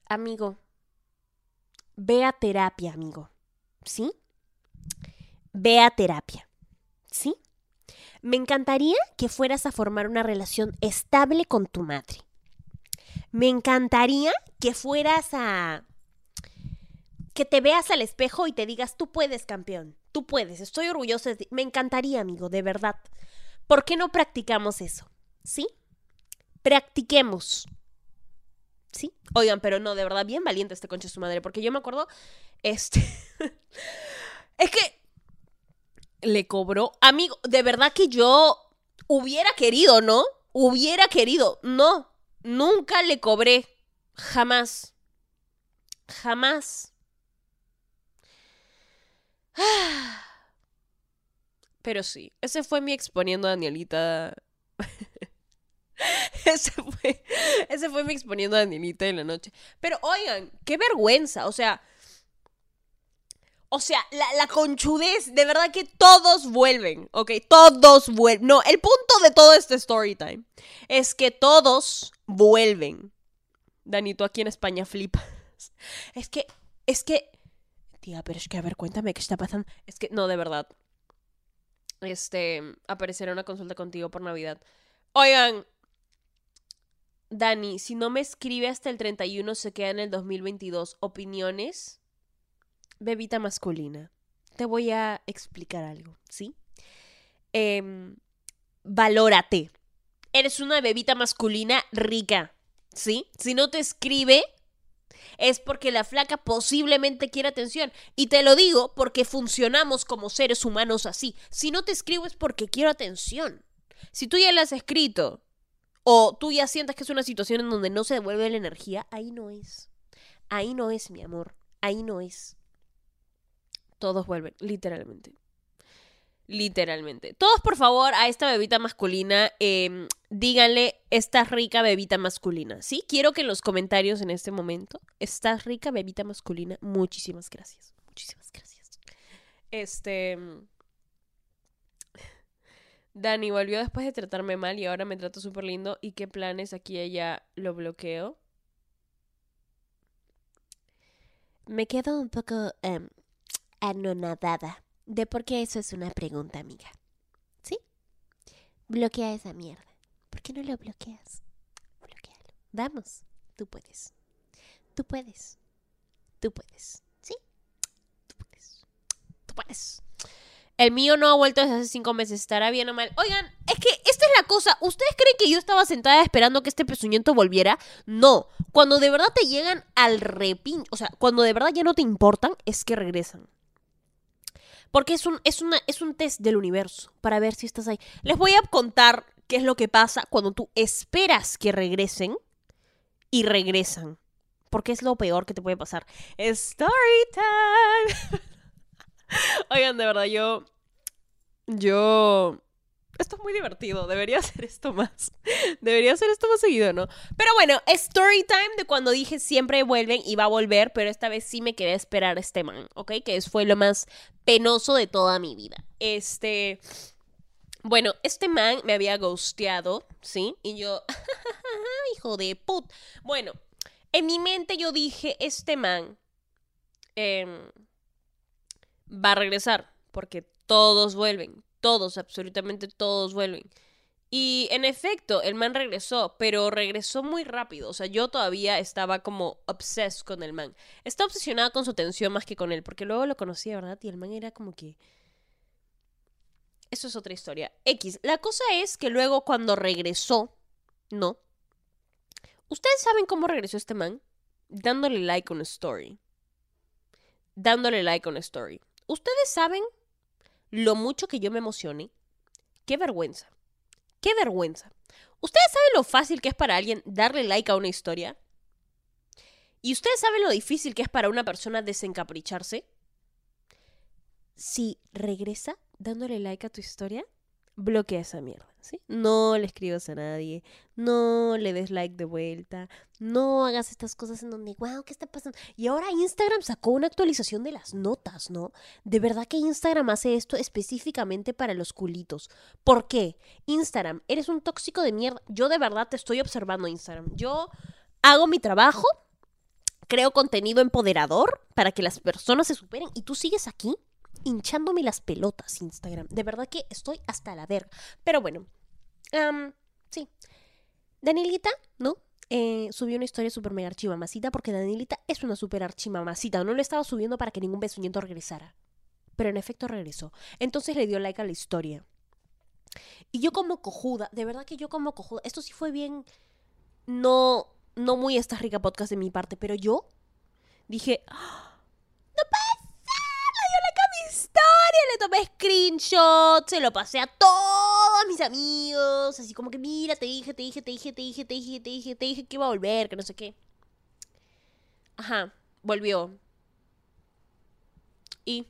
amigo, ve a terapia, amigo. ¿Sí? Ve a terapia. ¿Sí? Me encantaría que fueras a formar una relación estable con tu madre. Me encantaría que fueras a... que te veas al espejo y te digas, tú puedes, campeón. Tú puedes. Estoy orgullosa de ti. Me encantaría, amigo, de verdad. ¿Por qué no practicamos eso? ¿Sí? Practiquemos. ¿Sí? Oigan, pero no, de verdad, bien valiente este concha su madre, porque yo me acuerdo, este... [laughs] es que le cobró, amigo, de verdad que yo hubiera querido, ¿no? Hubiera querido, no, nunca le cobré, jamás, jamás. [sighs] Pero sí, ese fue mi exponiendo a Danielita. [laughs] ese, fue, ese fue mi exponiendo a Danielita en la noche. Pero oigan, qué vergüenza, o sea... O sea, la, la conchudez, de verdad que todos vuelven, ¿ok? Todos vuelven. No, el punto de todo este story time es que todos vuelven. Dani, tú aquí en España flipas. [laughs] Es que, es que... Tía, pero es que, a ver, cuéntame qué está pasando. Es que, no, de verdad. Este, aparecerá una consulta contigo por Navidad. Oigan, Dani, si no me escribe hasta el 31, se queda en el 2022. ¿Opiniones? Bebita masculina. Te voy a explicar algo, ¿sí? Em, valórate. Eres una bebita masculina rica, ¿sí? Si no te escribe, es porque la flaca posiblemente quiere atención. Y te lo digo porque funcionamos como seres humanos así. Si no te escribo es porque quiero atención. Si tú ya le has escrito o tú ya sientas que es una situación en donde no se devuelve la energía, ahí no es. Ahí no es, mi amor. Ahí no es. Todos vuelven, literalmente. Literalmente. Todos, por favor, a esta bebita masculina, em, díganle, esta rica bebita masculina. ¿Sí? Quiero que en los comentarios en este momento, esta rica bebita masculina, muchísimas gracias. Muchísimas gracias. Este... Dani volvió después de tratarme mal y ahora me trata súper lindo. ¿Y qué planes? Aquí ella lo bloqueo. Me quedo un poco em, anonadada de por qué eso es una pregunta, amiga. ¿Sí? Bloquea esa mierda. ¿Por qué no lo bloqueas? Bloquealo. Vamos, tú puedes. Tú puedes. Tú puedes. ¿Sí? Tú puedes. Tú puedes. El mío no ha vuelto desde hace cinco meses. ¿Estará bien o mal? Oigan, es que esta es la cosa. ¿Ustedes creen que yo estaba sentada esperando que este pezuñento volviera? No. Cuando de verdad te llegan al repin... O sea, cuando de verdad ya no te importan, es que regresan. Porque es un, es, es un test del universo para ver si estás ahí. Les voy a contar qué es lo que pasa cuando tú esperas que regresen y regresan. Porque es lo peor que te puede pasar. Story time. [laughs] [laughs] Oigan, de verdad, yo. Yo. Esto es muy divertido. Debería [laughs] hacer esto más. Debería hacer esto más seguido, ¿no? Pero bueno, story time de cuando dije siempre vuelven y va a volver, pero esta vez sí me quedé esperar a este man, ¿ok? Que fue lo más penoso de toda mi vida. Este. Bueno, este man me había ghosteado, ¿sí? Y yo. [laughs] hijo de put. Bueno, en mi mente yo dije, este man. Eh, va a regresar, porque todos vuelven, todos, absolutamente todos vuelven. Y en efecto, el man regresó, pero regresó muy rápido. O sea, yo todavía estaba como obsessed con el man. Estaba obsesionada con su atención más que con él, porque luego lo conocía, ¿verdad? Y el man era como que... Eso es otra historia. X. La cosa es que luego cuando regresó, ¿no? ¿Ustedes saben cómo regresó este man? Dándole like a una story. Dándole like a una story. ¿Ustedes saben lo mucho que yo me emocioné? Qué vergüenza. Qué vergüenza. ¿Ustedes saben lo fácil que es para alguien darle like a una historia? ¿Y ustedes saben lo difícil que es para una persona desencapricharse? Si regresa dándole like a tu historia, bloquea esa mierda, No le escribas a nadie, no le des like de vuelta, no hagas estas cosas en donde, wow, ¿qué está pasando? Y ahora Instagram sacó una actualización de las notas, ¿no? De verdad que Instagram hace esto específicamente para los culitos. ¿Por qué? Instagram, eres un tóxico de mierda. Yo de verdad te estoy observando Instagram. Yo hago mi trabajo, creo contenido empoderador para que las personas se superen y tú sigues aquí hinchándome las pelotas Instagram. De verdad que estoy hasta la verga. Pero bueno, sí. Danielita, ¿no? Eh, subió una historia súper mega archimamacita porque Danielita es una súper archimamacita. No lo estaba subiendo para que ningún besuñento regresara. Pero en efecto regresó. Entonces le dio like a la historia. Y yo como cojuda, de verdad que yo como cojuda, esto sí fue bien, no, no muy esta rica podcast de mi parte, pero yo dije, ¡Ah! Le tomé screenshot, se lo pasé a todos mis amigos, así como que mira, te dije, te dije, te dije, te dije, te dije, te dije, te dije que iba a volver, que no sé qué. Ajá, volvió. ¿Y?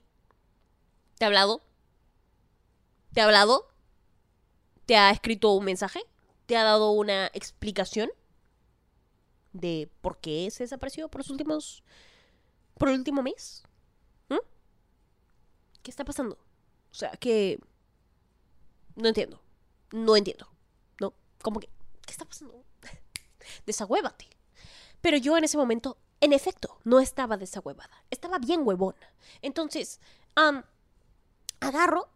¿Te ha hablado? ¿Te ha hablado? ¿Te ha escrito un mensaje? ¿Te ha dado una explicación de por qué se desapareció por los últimos. por el último mes? ¿Qué está pasando? O sea, que. No entiendo. No entiendo. ¿No? Como que. ¿Qué está pasando? [laughs] Desagüévate. Pero yo en ese momento, en efecto, no estaba desahuevada. Estaba bien huevona. Entonces, am, agarro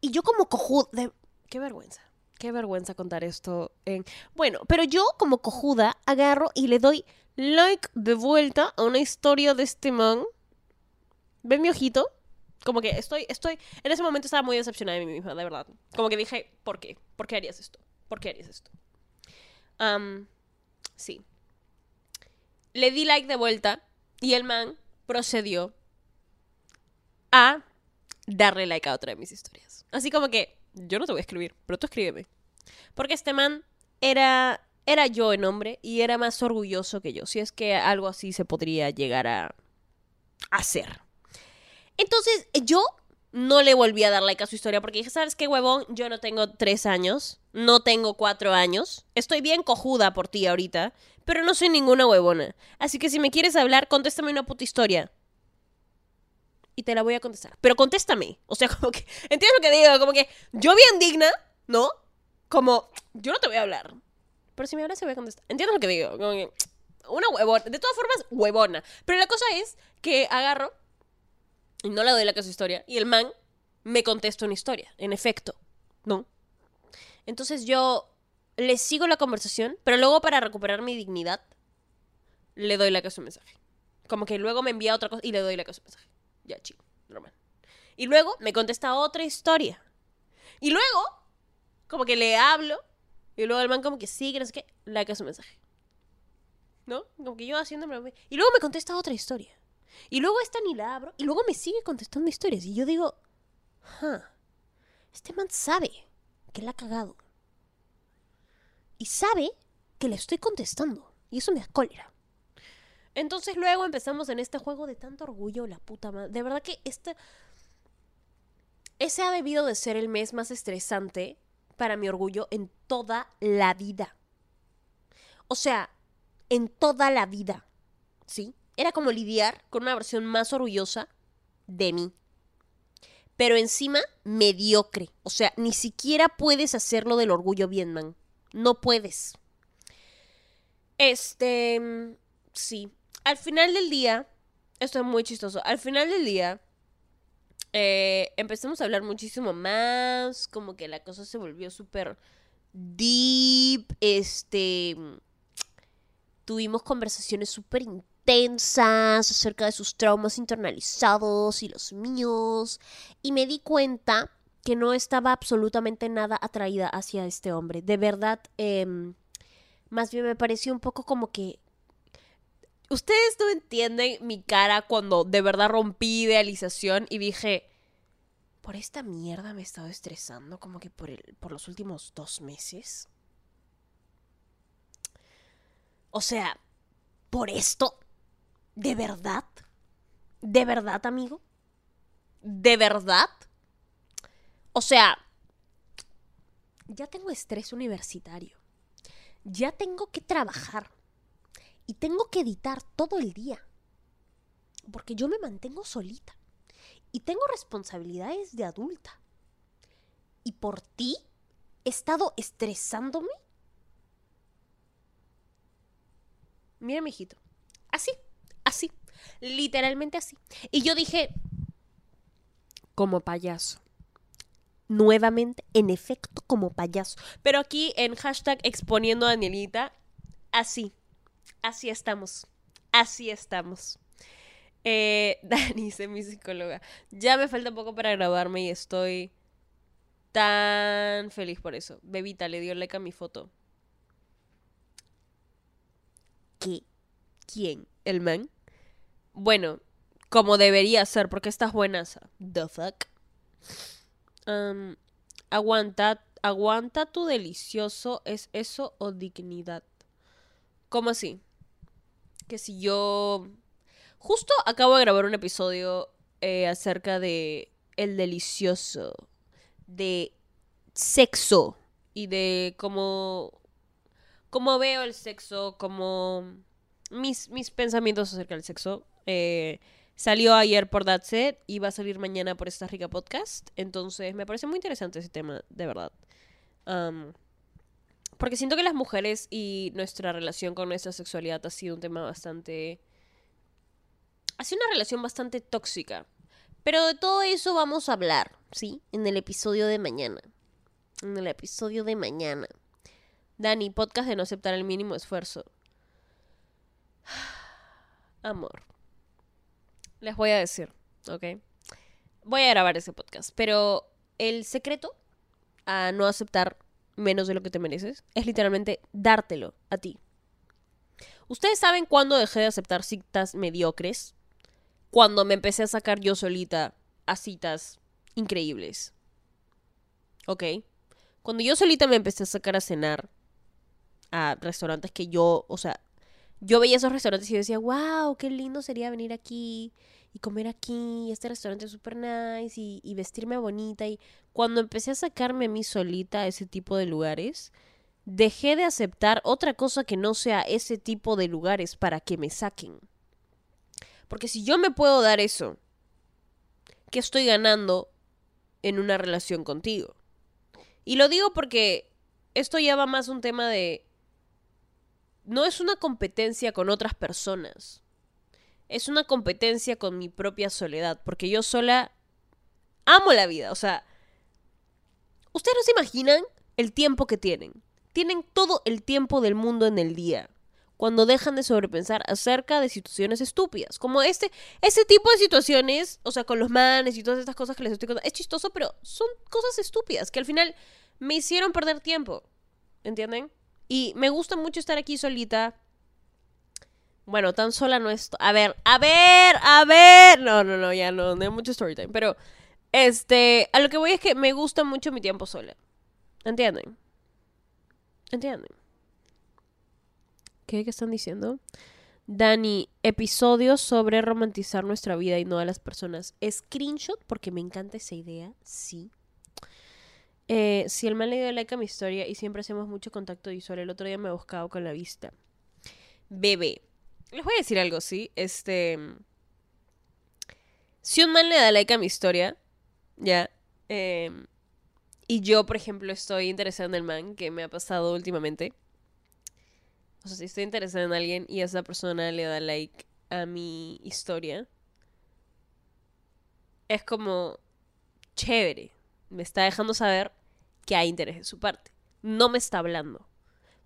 y yo como cojuda... de- Qué vergüenza. Qué vergüenza contar esto en... Bueno, pero yo como cojuda agarro y le doy like de vuelta a una historia de este man. ¿Ven mi ojito? Como que estoy, estoy... En ese momento estaba muy decepcionada de mí misma, de verdad. Como que dije, ¿por qué? ¿Por qué harías esto? ¿Por qué harías esto? Sí. Le di like de vuelta y el man procedió a darle like a otra de mis historias. Así como que yo no te voy a escribir, pero tú escríbeme. Porque este man era era yo en hombre y era más orgulloso que yo, si es que algo así se podría llegar a hacer. Entonces, yo no le volví a dar like a su historia porque dije, ¿sabes qué, huevón? Yo no tengo tres años, no tengo cuatro años, estoy bien cojuda por ti ahorita, pero no soy ninguna huevona. Así que si me quieres hablar, contéstame una puta historia. Y te la voy a contestar. Pero contéstame. O sea, [laughs] como que, ¿entiendes lo que digo? Como que yo bien digna, ¿no? Como, yo no te voy a hablar. Pero si me hablas, se voy a contestar. ¿Entiendes lo que digo? Como que, una huevona. De todas formas, huevona. Pero la cosa es que agarro y no le doy la que su historia. Y el man me contesta una historia, en efecto, ¿no? Entonces yo le sigo la conversación, pero luego para recuperar mi dignidad, le doy la que su mensaje. Como que luego me envía otra cosa y le doy la que su mensaje. Ya, chico, normal. Y luego me contesta otra historia. Y luego, como que le hablo, y luego el man como que sigue, no sé qué, la que su mensaje. ¿No? Como que yo haciéndome... Y luego me contesta otra historia. Y luego esta ni la abro. Y luego me sigue contestando historias. Y yo digo, huh, este man sabe que la ha cagado. Y sabe que le estoy contestando. Y eso me da cólera. Entonces luego empezamos en este juego de tanto orgullo, la puta madre. De verdad que este... Ese ha debido de ser el mes más estresante para mi orgullo en toda la vida. O sea, en toda la vida. ¿Sí? Era como lidiar con una versión más orgullosa de mí. Pero encima, mediocre. O sea, ni siquiera puedes hacerlo del orgullo man. No puedes. Este. Sí. Al final del día. Esto es muy chistoso. Al final del día. Eh, empezamos a hablar muchísimo más. Como que la cosa se volvió súper deep. Este. Tuvimos conversaciones súper intensas acerca de sus traumas internalizados y los míos. Y me di cuenta que no estaba absolutamente nada atraída hacia este hombre. De verdad, em, más bien me pareció un poco como que... Ustedes no entienden mi cara cuando de verdad rompí idealización y dije, por esta mierda me he estado estresando como que por, el, por los últimos dos meses. O sea, por esto, ¿de verdad? ¿De verdad, amigo? ¿De verdad? O sea, ya tengo estrés universitario. Ya tengo que trabajar. Y tengo que editar todo el día. Porque yo me mantengo solita. Y tengo responsabilidades de adulta. Y por ti he estado estresándome. Mira, mijito. Así, así. Literalmente así. Y yo dije, como payaso. Nuevamente, en efecto, como payaso. Pero aquí en hashtag exponiendo a Danielita, así. Así estamos. Así estamos. Eh, [laughs] Dani, dice mi psicóloga. Ya me falta poco para graduarme y estoy tan feliz por eso. Bebita le dio like a mi foto. ¿Qué? ¿Quién? ¿El man? Bueno, como debería ser, porque estás buena. The fuck. Um, aguanta, aguanta tu delicioso, ¿es eso o dignidad? ¿Cómo así? Que si yo... Justo acabo de grabar un episodio eh, acerca de el delicioso, de sexo y de cómo, cómo veo el sexo, cómo mis, mis pensamientos acerca del sexo. Eh, Salió ayer por That's It y va a salir mañana por esta rica podcast. Entonces me parece muy interesante ese tema, de verdad. Porque siento que las mujeres y nuestra relación con nuestra sexualidad ha sido un tema bastante... Ha sido una relación bastante tóxica. Pero de todo eso vamos a hablar, ¿sí? En el episodio de mañana. En el episodio de mañana. Dani, podcast de no aceptar el mínimo esfuerzo. [sighs] Amor les voy a decir, ¿ok? Voy a grabar ese podcast, pero el secreto a no aceptar menos de lo que te mereces es literalmente dártelo a ti. ¿Ustedes saben cuándo dejé de aceptar citas mediocres? Cuando me empecé a sacar yo solita a citas increíbles. ¿Ok? Cuando yo solita me empecé a sacar a cenar a restaurantes que yo, o sea, yo veía esos restaurantes y yo decía, wow, qué lindo sería venir aquí y comer aquí, este restaurante es súper nice y, y vestirme bonita. Y cuando empecé a sacarme a mí solita a ese tipo de lugares, dejé de aceptar otra cosa que no sea ese tipo de lugares para que me saquen. Porque si yo me puedo dar eso, ¿qué estoy ganando en una relación contigo? Y lo digo porque esto ya va más un tema de... No es una competencia con otras personas. Es una competencia con mi propia soledad. Porque yo sola amo la vida. O sea, ustedes no se imaginan el tiempo que tienen. Tienen todo el tiempo del mundo en el día. Cuando dejan de sobrepensar acerca de situaciones estúpidas. Como este, ese tipo de situaciones, o sea, con los manes y todas estas cosas que les estoy contando. Es chistoso, pero son cosas estúpidas que al final me hicieron perder tiempo. ¿Entienden? Y me gusta mucho estar aquí solita. Bueno, tan sola no estoy. A ver, a ver, a ver. No, no, no, ya no, no hay mucho story time. Pero, este, a lo que voy es que me gusta mucho mi tiempo sola. ¿Entienden? ¿Entienden? ¿Qué, ¿Qué están diciendo? Dani, episodios sobre romantizar nuestra vida y no a las personas. Screenshot, porque me encanta esa idea, sí. Eh, si el man le dio like a mi historia y siempre hacemos mucho contacto visual, el otro día me he buscado con la vista. Bebé. Les voy a decir algo, ¿sí? Este... Si un man le da like a mi historia, ya, eh, y yo, por ejemplo, estoy interesada en el man, que me ha pasado últimamente. O sea, si estoy interesada en alguien y esa persona le da like a mi historia, es como chévere. Me está dejando saber que hay interés en su parte. No me está hablando.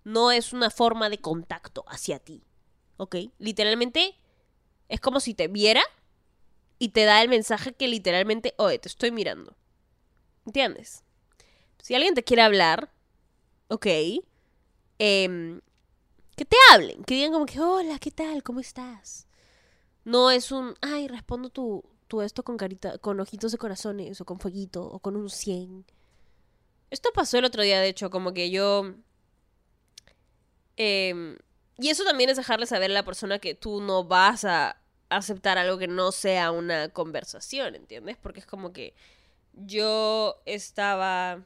No es una forma de contacto hacia ti. ¿Ok? Literalmente es como si te viera y te da el mensaje que literalmente, oye, te estoy mirando. ¿Entiendes? Si alguien te quiere hablar, ok, em, que te hablen, que digan como que, hola, ¿qué tal? ¿Cómo estás? No es un, ay, respondo tu, esto con carita, con ojitos de corazones, o con fueguito, o con un 100. Esto pasó el otro día, de hecho, como que yo... em, y eso también es dejarle saber a la persona que tú no vas a aceptar algo que no sea una conversación, ¿entiendes? Porque es como que yo estaba...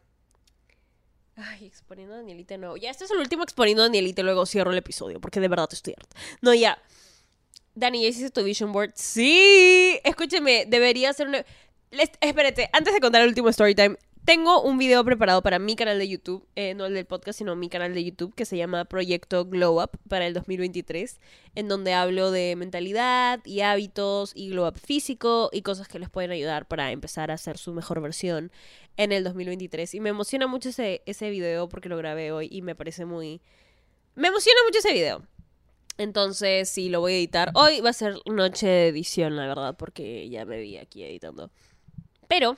Ay, exponiendo a Danielita nuevo. Ya, este es el último exponiendo a Danielita y luego cierro el episodio porque de verdad estoy harta. No, ya. Dani, ¿ya hiciste tu vision board? Sí. Escúcheme, debería ser una... Les- Espérate, antes de contar el último story time, tengo un video preparado para mi canal de YouTube, eh, no el del podcast, sino mi canal de YouTube, que se llama Proyecto Glow Up para el 2023, en donde hablo de mentalidad y hábitos y glow up físico y cosas que les pueden ayudar para empezar a hacer su mejor versión en el 2023. Y me emociona mucho ese, ese video porque lo grabé hoy y me parece muy... Me emociona mucho ese video. Entonces, sí, lo voy a editar. Hoy va a ser noche de edición, la verdad, porque ya me vi aquí editando. Pero,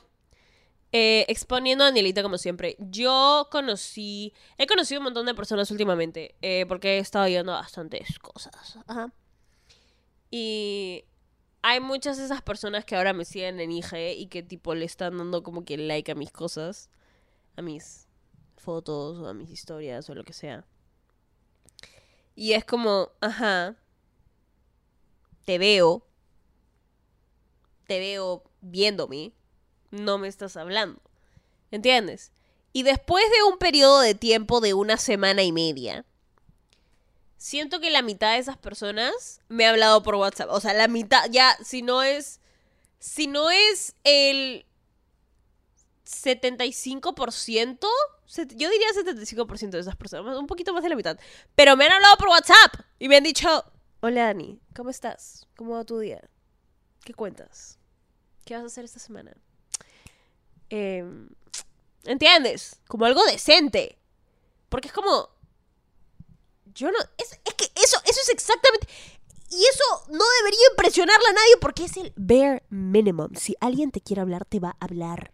eh, exponiendo a Danielita como siempre, yo conocí, he conocido un montón de personas últimamente, eh, porque he estado viendo bastantes cosas. Ajá. Y hay muchas de esas personas que ahora me siguen en IG y que tipo le están dando como que like a mis cosas, a mis fotos o a mis historias o lo que sea. Y es como, ajá, te veo, te veo viéndome, no me estás hablando. ¿Entiendes? Y después de un periodo de tiempo de una semana y media, siento que la mitad de esas personas me ha hablado por WhatsApp. O sea, la mitad, ya, si no es, si no es el 75%, set- yo diría 75% de esas personas, un poquito más de la mitad, pero me han hablado por WhatsApp y me han dicho, hola Dani, ¿cómo estás? ¿Cómo va tu día? ¿Qué cuentas? ¿Qué vas a hacer esta semana? Em, ¿Entiendes? Como algo decente. Porque es como... Yo no... Es, es que eso, eso es exactamente... Y eso no debería impresionarle a nadie porque es el bare minimum. Si alguien te quiere hablar, te va a hablar.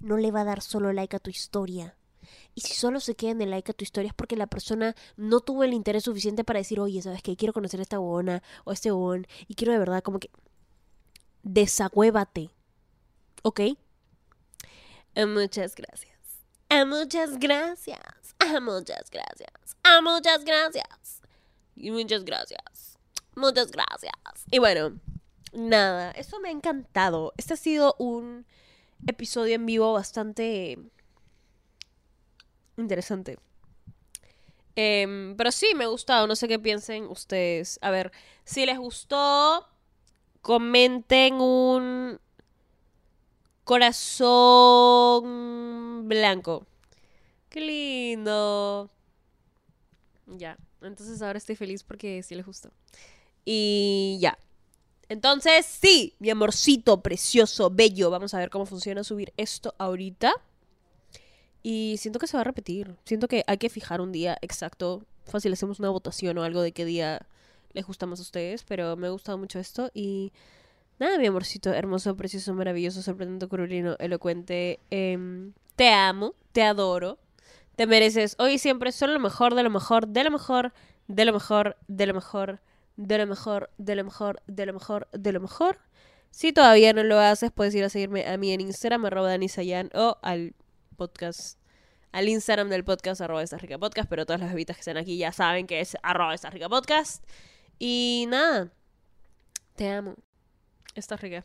No le va a dar solo like a tu historia. Y si solo se queda en el like a tu historia es porque la persona no tuvo el interés suficiente para decir, oye, ¿sabes qué? Quiero conocer a esta huevona o a este huevón y quiero de verdad como que... Desagüévate. ¿Ok? Eh, Muchas gracias. Eh, Muchas gracias. Ah, Muchas gracias. Ah, Muchas gracias. Y muchas gracias. Muchas gracias. Y bueno, nada, eso me ha encantado. Este ha sido un episodio en vivo bastante interesante. Em, pero sí, me ha gustado. No sé qué piensen ustedes. A ver, si les gustó, comenten un corazón blanco. Qué lindo. Ya. Entonces ahora estoy feliz porque sí les gustó. Y ya. Entonces, sí, mi amorcito precioso, bello. Vamos a ver cómo funciona subir esto ahorita. Y siento que se va a repetir. Siento que hay que fijar un día exacto. Fácil, hacemos una votación o algo de qué día les gusta más a ustedes. Pero me ha gustado mucho esto. Y nada, mi amorcito hermoso, precioso, maravilloso, sorprendente, curulino, elocuente. em, te amo, te adoro. Te mereces hoy y siempre solo lo mejor, de lo mejor, de lo mejor, de lo mejor, de lo mejor, de lo mejor, de lo mejor, de lo mejor, de lo mejor. Si todavía no lo haces, puedes ir a seguirme a mí en Instagram, arroba Dani Sayan, o al podcast, al Instagram del podcast, arroba esta rica podcast, pero todas las bebitas que están aquí ya saben que es arroba esta rica podcast. Y nada, te amo. Estás rica.